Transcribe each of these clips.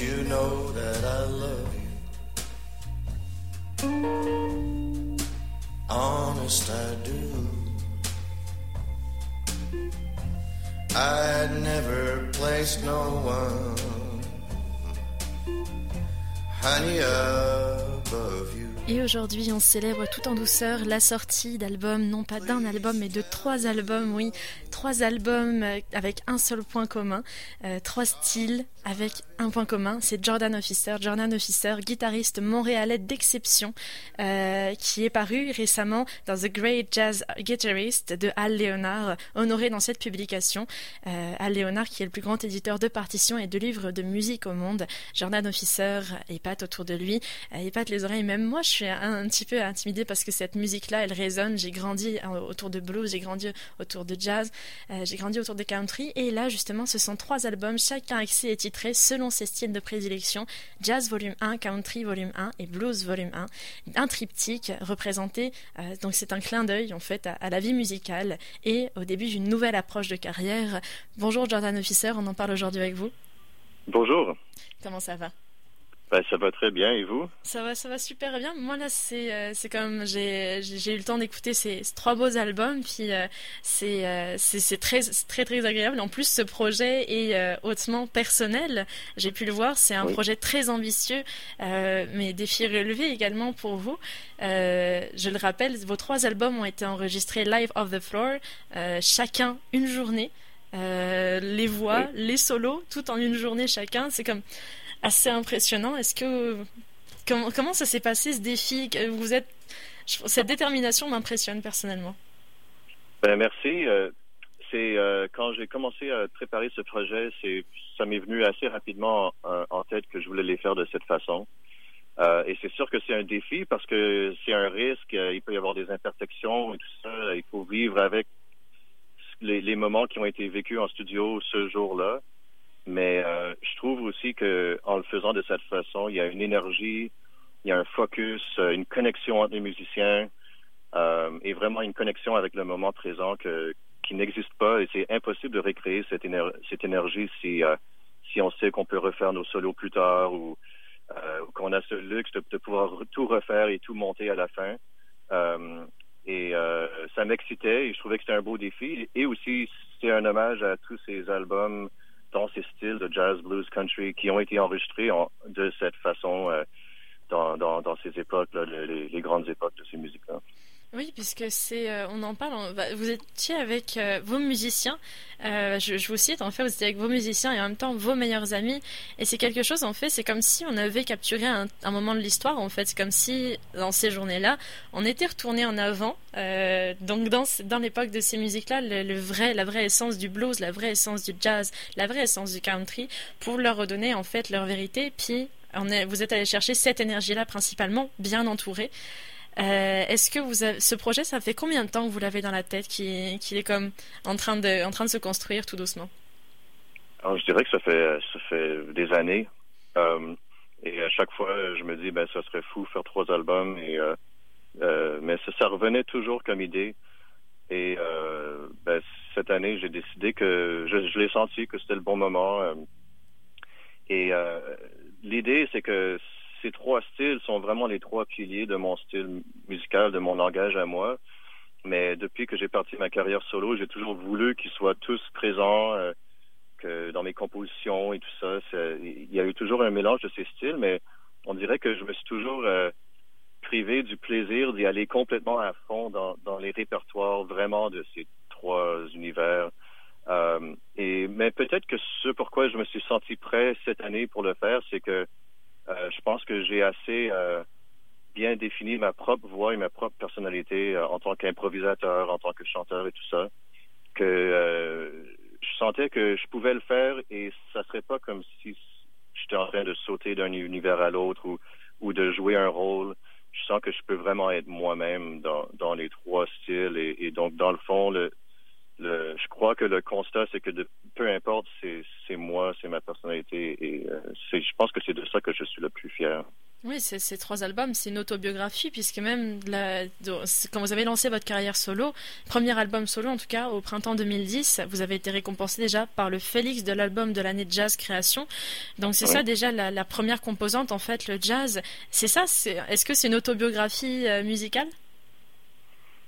you know that I love you. Honest, I do. Never no one, honey, above you. Et aujourd'hui, on célèbre tout en douceur la sortie d'albums, non pas d'un album, mais de trois albums, oui, trois albums euh, avec un seul point commun, euh, trois styles avec un point commun, c'est Jordan Officer. Jordan Officer, guitariste montréalais d'exception, euh, qui est paru récemment dans The Great Jazz Guitarist de Al Leonard, honoré dans cette publication. Euh, Al Leonard, qui est le plus grand éditeur de partitions et de livres de musique au monde. Jordan Officer épate autour de lui, euh, épate les oreilles. Même moi, je suis un, petit peu intimidée parce que cette musique-là, elle résonne. J'ai grandi euh, autour de blues, j'ai grandi autour de jazz, j'ai grandi autour de country. Et là, justement, ce sont trois albums, chacun axé et titré selon ses styles de prédilection. Jazz volume 1, country volume 1 et blues volume 1. Un triptyque représenté, euh, donc c'est un clin d'œil en fait à, à la vie musicale et au début d'une nouvelle approche de carrière. Bonjour Jordan Officer, on en parle aujourd'hui avec vous. Bonjour. Comment ça va? Ben, ça va très bien et vous? Ça va, ça va super bien. Moi là, c'est euh, c'est comme j'ai eu le temps d'écouter ces, ces trois beaux albums, puis euh, c'est euh, c'est très très très agréable. En plus, ce projet est hautement personnel. J'ai pu le voir, c'est un Oui. projet très ambitieux, mais défi relevé également pour vous. Je le rappelle, vos trois albums ont été enregistrés live off the floor, chacun une journée. Les voix, les solos, tout en une journée chacun. C'est comme assez impressionnant. Est-ce que comment, comment ça s'est passé ce défi? Vous êtes cette détermination m'impressionne personnellement. Ben merci. Euh, c'est euh, quand j'ai commencé à préparer ce projet, c'est ça m'est venu assez rapidement en, en tête que je voulais les faire de cette façon. Euh, et c'est sûr que c'est un défi parce que c'est un risque. euh, il peut y avoir des imperfections et tout ça. Il faut vivre avec les moments qui ont été vécus en studio ce jour-là. Mais euh, je trouve aussi que en le faisant de cette façon, il y a une énergie, il y a un focus, euh, une connexion entre les musiciens euh, et vraiment une connexion avec le moment présent que, qui n'existe pas et c'est impossible de recréer cette, éner- cette énergie si, euh, si on sait qu'on peut refaire nos solos plus tard ou, euh, ou qu'on a ce luxe de, de pouvoir tout refaire et tout monter à la fin. Euh, et ça m'excitait et je trouvais que c'était un beau défi. Et aussi, c'est un hommage à tous ces albums dans ces styles de jazz, blues, country qui ont été enregistrés en- de cette façon euh, dans, dans, ces époques-là, le- les, les grandes époques de ces musiques-là. Oui, puisque c'est, euh, on en parle. vous étiez avec euh, vos musiciens. euh, je, vous cite. En fait, vous étiez avec vos musiciens et en même temps vos meilleurs amis. Et c'est quelque chose. En fait, c'est comme si on avait capturé un, moment de l'histoire. En fait, c'est comme si dans ces journées-là, on était retourné en avant. euh, donc dans dans l'époque de ces musiques-là, le, le vrai, la vraie essence du blues, la vraie essence du jazz, la vraie essence du country, pour leur redonner en fait leur vérité. Puis on est, vous êtes allé chercher cette énergie-là principalement, bien entourée. Euh, Est-ce que vous avez, ce projet, ça fait combien de temps que vous l'avez dans la tête, qu'il qu'il est comme en train de, en train de se construire tout doucement? Alors, je dirais que ça fait ça fait des années. Euh, et à chaque fois, je me dis, ben, ça serait fou faire trois albums. Et euh, euh, mais ça, revenait toujours comme idée. Et euh, ben, cette année, j'ai décidé que je, je l'ai senti que c'était le bon moment. euh. et l'idée, c'est que ces trois styles sont vraiment les trois piliers de mon style musical, de mon langage à moi. Mais depuis que j'ai parti ma carrière solo, j'ai toujours voulu qu'ils soient tous présents. euh, que dans mes compositions et tout ça, il y a eu toujours un mélange de ces styles, mais on dirait que je me suis toujours euh, privé du plaisir d'y aller complètement à fond dans, les répertoires vraiment de ces trois univers. Euh, et mais peut-être que ce pourquoi je me suis senti prêt cette année pour le faire, c'est que je pense que j'ai assez euh, bien défini ma propre voix et ma propre personnalité euh, en tant qu'improvisateur, en tant que chanteur et tout ça, que euh, je sentais que je pouvais le faire et ça serait pas comme si j'étais en train de sauter d'un univers à l'autre ou, ou de jouer un rôle. Je sens que je peux vraiment être moi-même dans, dans les trois styles et, et donc dans le fond, le, le, je crois que le constat c'est que de, peu importe, c'est, moi, c'est ma personnalité et euh, je pense que c'est de ça que je suis le plus fier. Oui, ces, trois albums, c'est une autobiographie, puisque même quand vous avez lancé votre carrière solo, premier album solo en tout cas, au printemps 2010, vous avez été récompensé déjà par le Félix de l'album de l'année de jazz création. Donc c'est ça déjà la, première composante, en fait, le jazz. C'est ça, est-ce que c'est une autobiographie euh, musicale?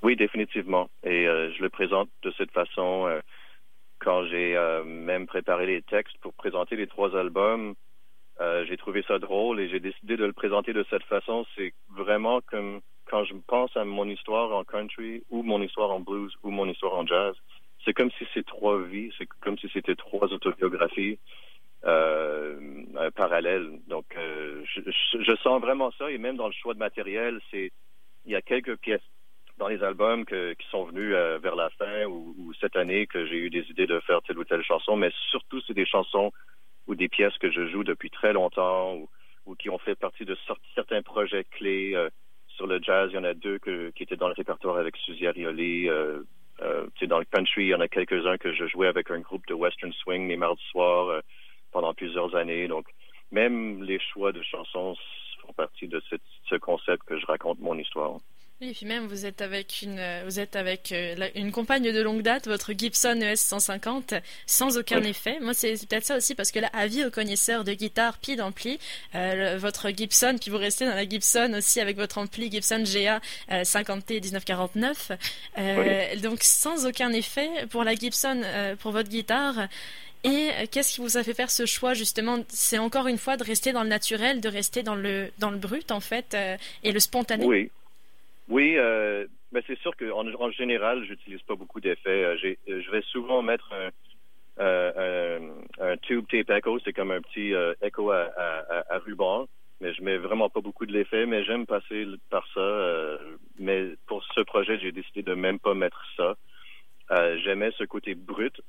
Oui, définitivement. Et euh, je le présente de cette façon. Euh, quand j'ai même préparé les textes pour présenter les trois albums, euh, j'ai trouvé ça drôle et j'ai décidé de le présenter de cette façon. C'est vraiment comme quand je pense à mon histoire en country ou mon histoire en blues ou mon histoire en jazz. C'est comme si c'est trois vies, c'est comme si c'était trois autobiographies euh, parallèles. Donc, euh, je, je, sens vraiment ça et même dans le choix de matériel, c'est il y a quelques pièces dans les albums que, qui sont venus euh, vers la fin ou, ou, cette année que j'ai eu des idées de faire telle ou telle chanson, mais surtout c'est des chansons ou des pièces que je joue depuis très longtemps ou, ou qui ont fait partie de certains projets clés. Euh, sur le jazz, il y en a deux que, qui étaient dans le répertoire avec Suzy Arioli. Euh, euh, dans le country, il y en a quelques-uns que je jouais avec un groupe de Western Swing les mardis soirs euh, pendant plusieurs années. Donc, même les choix de chansons font partie de ce concept que je raconte mon histoire. Oui, et puis même vous êtes avec une vous êtes avec euh, une compagne de longue date, votre Gibson ES 150, sans aucun effet. Moi, c'est peut-être ça aussi parce que là, avis aux connaisseurs de guitare, puis d'ampli, euh, votre Gibson, puis vous restez dans la Gibson aussi avec votre ampli Gibson GA 50T 1949, euh, donc sans aucun effet pour la Gibson pour votre guitare. Et qu'est-ce qui vous a fait faire ce choix justement? C'est encore une fois de rester dans le naturel, de rester dans le dans le brut en fait et le spontané? Oui. Oui, euh, ben c'est sûr qu'en en général, j'utilise pas beaucoup d'effets. Euh, euh, je vais souvent mettre un, euh, un, un, tube tape echo, c'est comme un petit euh, echo à, à, à, ruban, mais je mets vraiment pas beaucoup de l'effet, mais j'aime passer par ça. mais pour ce projet, j'ai décidé de même pas mettre ça. J'aimais ce côté brut,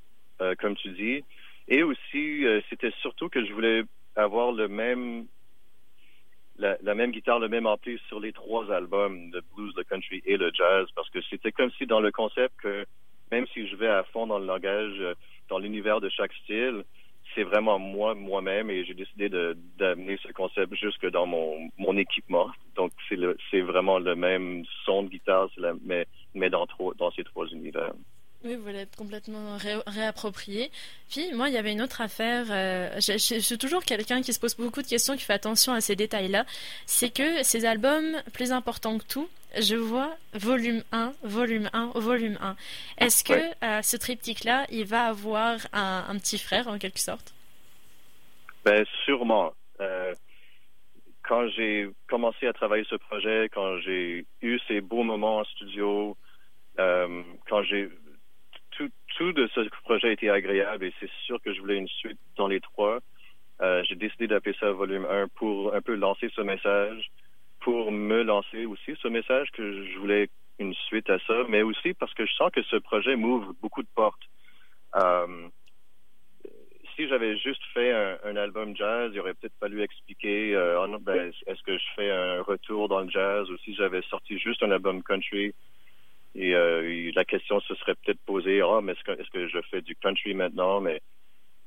comme tu dis, et aussi c'était surtout que je voulais avoir le même la, même guitare, le même ampli sur les trois albums, le blues, le country et le jazz, parce que c'était comme si dans le concept que même si je vais à fond dans le langage, euh, dans l'univers de chaque style, c'est vraiment moi, moi-même, et j'ai décidé d'amener ce concept jusque dans mon, mon équipement. Donc, c'est vraiment le même son de guitare, mais, mais dans ces trois univers. Oui, vous être complètement réapproprié. Puis, moi, il y avait une autre affaire. Euh, je, suis toujours quelqu'un qui se pose beaucoup de questions, qui fait attention à ces détails-là. C'est que ces albums, plus importants que tout, je vois volume 1, volume 1, volume 1. Est-ce que euh, ce triptyque-là, il va avoir un, petit frère, en quelque sorte? Ben, sûrement. Euh, quand j'ai commencé à travailler ce projet, quand j'ai eu ces beaux moments en studio, quand j'ai tout, de ce projet a été agréable et c'est sûr que je voulais une suite dans les trois. Euh, j'ai décidé d'appeler ça volume 1 pour un peu lancer ce message, pour me lancer aussi ce message que je voulais une suite à ça, mais aussi parce que je sens que ce projet m'ouvre beaucoup de portes. Euh, si j'avais juste fait un, album jazz, il aurait peut-être fallu expliquer euh, oh ben, est-ce que je fais un retour dans le jazz ou si j'avais sorti juste un album country, et euh, la question se serait peut-être posée, ah, mais est-ce que, est-ce que je fais du country maintenant? Mais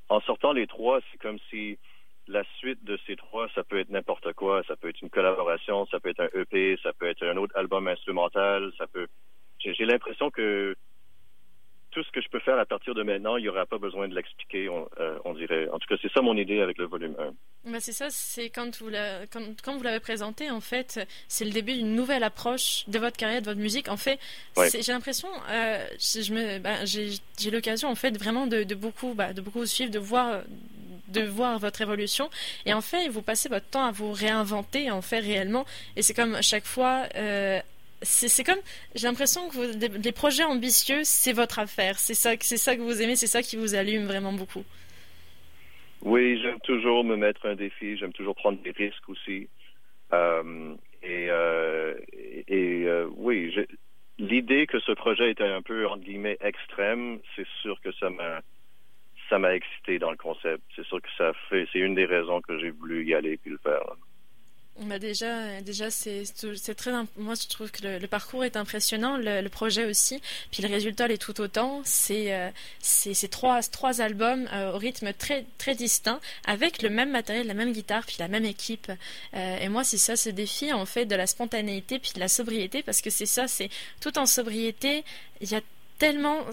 en sortant les trois, c'est comme si la suite de ces trois, ça peut être n'importe quoi. Ça peut être une collaboration, ça peut être un EP, ça peut être un autre album instrumental, ça peut. J'ai l'impression que tout ce que je peux faire à partir de maintenant, il n'y aura pas besoin de l'expliquer, on, euh, on, dirait. En tout cas, c'est ça mon idée avec le volume 1. Ben c'est ça, c'est quand vous, quand, quand, vous l'avez présenté, en fait, c'est le début d'une nouvelle approche de votre carrière, de votre musique. En fait, j'ai l'impression, euh, ben, j'ai l'occasion, en fait, vraiment de, de beaucoup, bah, de beaucoup suivre, de voir de voir votre évolution et en fait vous passez votre temps à vous réinventer en fait réellement et c'est comme à chaque fois euh, c'est comme j'ai l'impression que vous, les, projets ambitieux c'est votre affaire. C'est ça que vous aimez c'est ça qui vous allume vraiment beaucoup. Oui j'aime toujours me mettre un défi. J'aime toujours prendre des risques aussi. Euh, et, euh, euh, oui l'idée que ce projet était un peu entre guillemets extrême c'est sûr que ça m'a ça m'a excité dans le concept. C'est sûr que ça fait c'est une des raisons que j'ai voulu y aller puis le faire Bah déjà, déjà c'est très moi je trouve que le, parcours est impressionnant, le, projet aussi, puis le résultat l'est tout autant. C'est euh, c'est trois trois albums euh, au rythme très très distinct, avec le même matériel, la même guitare, puis la même équipe. Euh, et moi c'est ça ce défi en fait de la spontanéité puis de la sobriété parce que c'est ça, c'est tout en sobriété. Il y a tellement,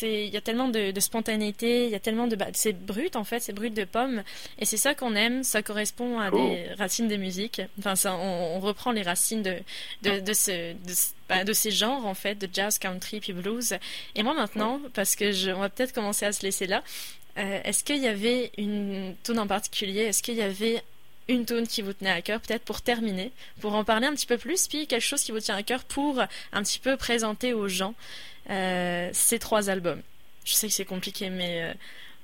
il y a tellement de, spontanéité, il y a tellement de, bah, c'est brut en fait, c'est brut de pommes, et c'est ça qu'on aime, ça correspond à des racines de musique. Enfin, ça, on, reprend les racines de de, de ce, bah, de, ces genres en fait, de jazz, country puis blues. Et moi maintenant, parce que je, on va peut-être commencer à se laisser là. Euh, est-ce qu'il y avait une tune en particulier Est-ce qu'il y avait une tune qui vous tenait à cœur, peut-être pour terminer, pour en parler un petit peu plus, puis quelque chose qui vous tient à cœur pour un petit peu présenter aux gens euh, ces trois albums. Je sais que c'est compliqué, mais euh,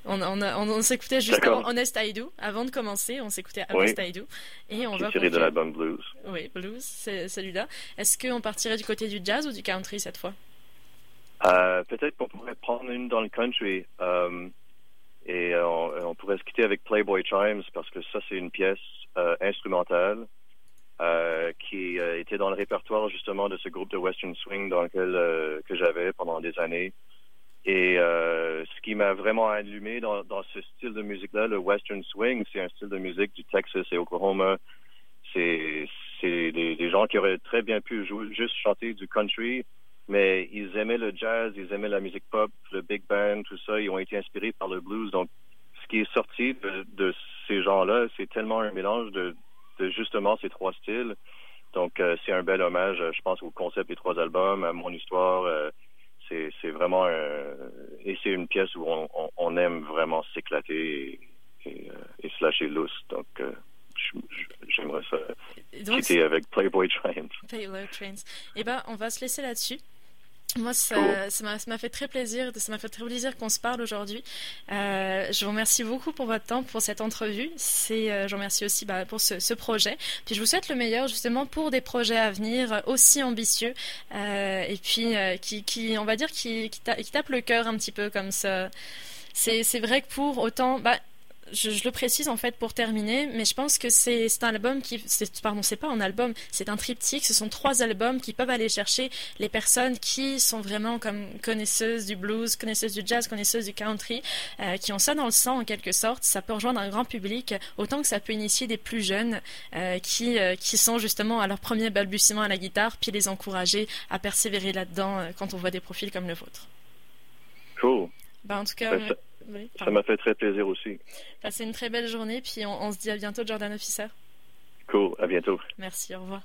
on, on, on, s'écoutait juste avant Honest I Do. Avant de commencer, on s'écoutait Honest I Do. Et on va tiré de l'album Blues. Oui, Blues, c'est celui-là. Est-ce qu'on partirait du côté du jazz ou du country cette fois? Euh, Peut-être qu'on pourrait prendre une dans le country. Et on, pourrait se quitter avec Playboy Chimes parce que ça, c'est une pièce instrumentale euh, qui euh, était dans le répertoire justement de ce groupe de Western Swing dans lequel euh, que j'avais pendant des années. Et ce qui m'a vraiment allumé dans, ce style de musique-là, le Western Swing, c'est un style de musique du Texas et Oklahoma. C'est c'est des, des, gens qui auraient très bien pu jouer, juste chanter du country, mais ils aimaient le jazz, ils aimaient la musique pop, le big band, tout ça. Ils ont été inspirés par le blues. Donc, ce qui est sorti de, de ces gens-là, c'est tellement un mélange de, de justement ces trois styles. Donc, euh, c'est un bel hommage, euh, je pense, au concept des trois albums, à mon histoire. Euh, c'est vraiment et c'est une pièce où on, on, aime vraiment s'éclater et, et, se lâcher lousse. Donc, j'aimerais ça quitter avec Playboy Trains. Playboy Trains. Eh ben, on va se laisser là-dessus. Moi, ça, m'a fait très plaisir, ça m'a fait très plaisir qu'on se parle aujourd'hui. Euh, je vous remercie beaucoup pour votre temps, pour cette entrevue. C'est, euh, je vous remercie aussi bah, pour ce, projet. Puis je vous souhaite le meilleur justement pour des projets à venir aussi ambitieux euh, et puis qui, qui, on va dire, qui, qui, tapent le cœur un petit peu comme ça. C'est, vrai que pour autant, bah, je, le précise en fait pour terminer, mais je pense que c'est un album qui, pardon, c'est pas un album, c'est un triptyque. Ce sont trois albums qui peuvent aller chercher les personnes qui sont vraiment comme connaisseuses du blues, connaisseuses du jazz, connaisseuses du country, euh, qui ont ça dans le sang en quelque sorte. Ça peut rejoindre un grand public, autant que ça peut initier des plus jeunes euh, qui euh, qui sont justement à leur premier balbutiement à la guitare, puis les encourager à persévérer là-dedans quand on voit des profils comme le vôtre. Cool. Ben, en tout cas. Ça m'a fait très plaisir aussi. Passez une très belle journée, puis on, on se dit à bientôt, Jordan Officer. Cool, à bientôt. Merci, au revoir.